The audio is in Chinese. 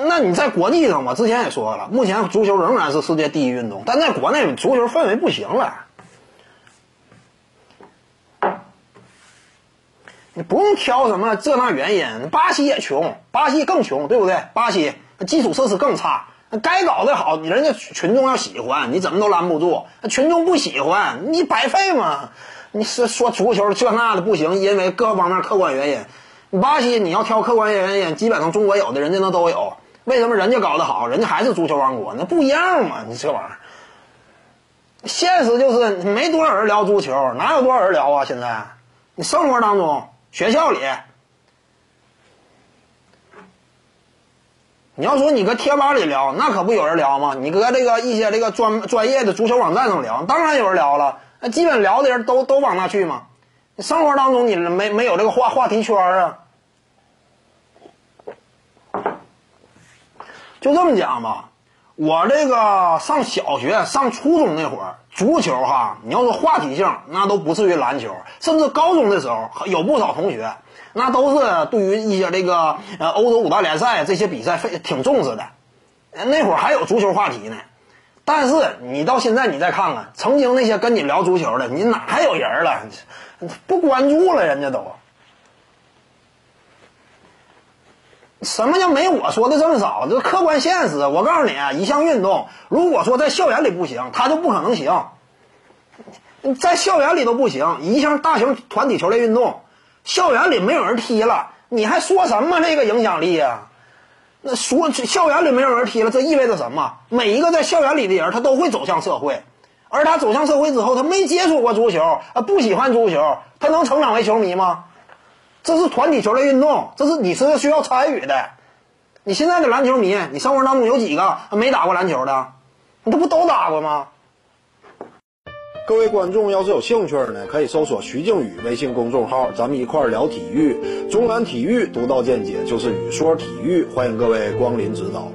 那你在国际上我，之前也说了，目前足球仍然是世界第一运动，但在国内足球氛围不行了。你不用挑什么这那原因，巴西也穷，巴西更穷，对不对？巴西基础设施更差，该搞得好，人家群众要喜欢，你怎么都拦不住。群众不喜欢，你白费嘛。你是说足球这那的不行，因为各方面客观原因。巴西你要挑客观原因，基本上中国有的人家那都有。为什么人家搞得好，人家还是足球王国？那不一样嘛？你这玩意儿，现实就是没多少人聊足球，哪有多少人聊啊？现在你生活当中。学校里，你要说你搁贴吧里聊，那可不有人聊吗？你搁这个一些这个专专业的足球网站上聊，当然有人聊了。那基本聊的人都都往那去嘛。生活当中你没没有这个话话题圈啊？就这么讲吧。我这个上小学、上初中那会儿，足球哈，你要说话题性，那都不至于篮球。甚至高中的时候，有不少同学，那都是对于一些这个呃欧洲五大联赛这些比赛非挺重视的。那会儿还有足球话题呢。但是你到现在你再看看，曾经那些跟你聊足球的，你哪还有人了？不关注了，人家都。什么叫没我说的这么少？这客观现实。我告诉你，一项运动，如果说在校园里不行，它就不可能行。在校园里都不行，一项大型团体球类运动，校园里没有人踢了，你还说什么这个影响力啊？那说校园里没有人踢了，这意味着什么？每一个在校园里的人，他都会走向社会，而他走向社会之后，他没接触过足球，啊，不喜欢足球，他能成长为球迷吗？这是团体球类运动，这是你是需要参与的。你现在的篮球迷，你生活当中有几个没打过篮球的？你这不都打过吗？各位观众要是有兴趣呢，可以搜索徐静宇微信公众号，咱们一块聊体育。中南体育独到见解就是语说体育，欢迎各位光临指导。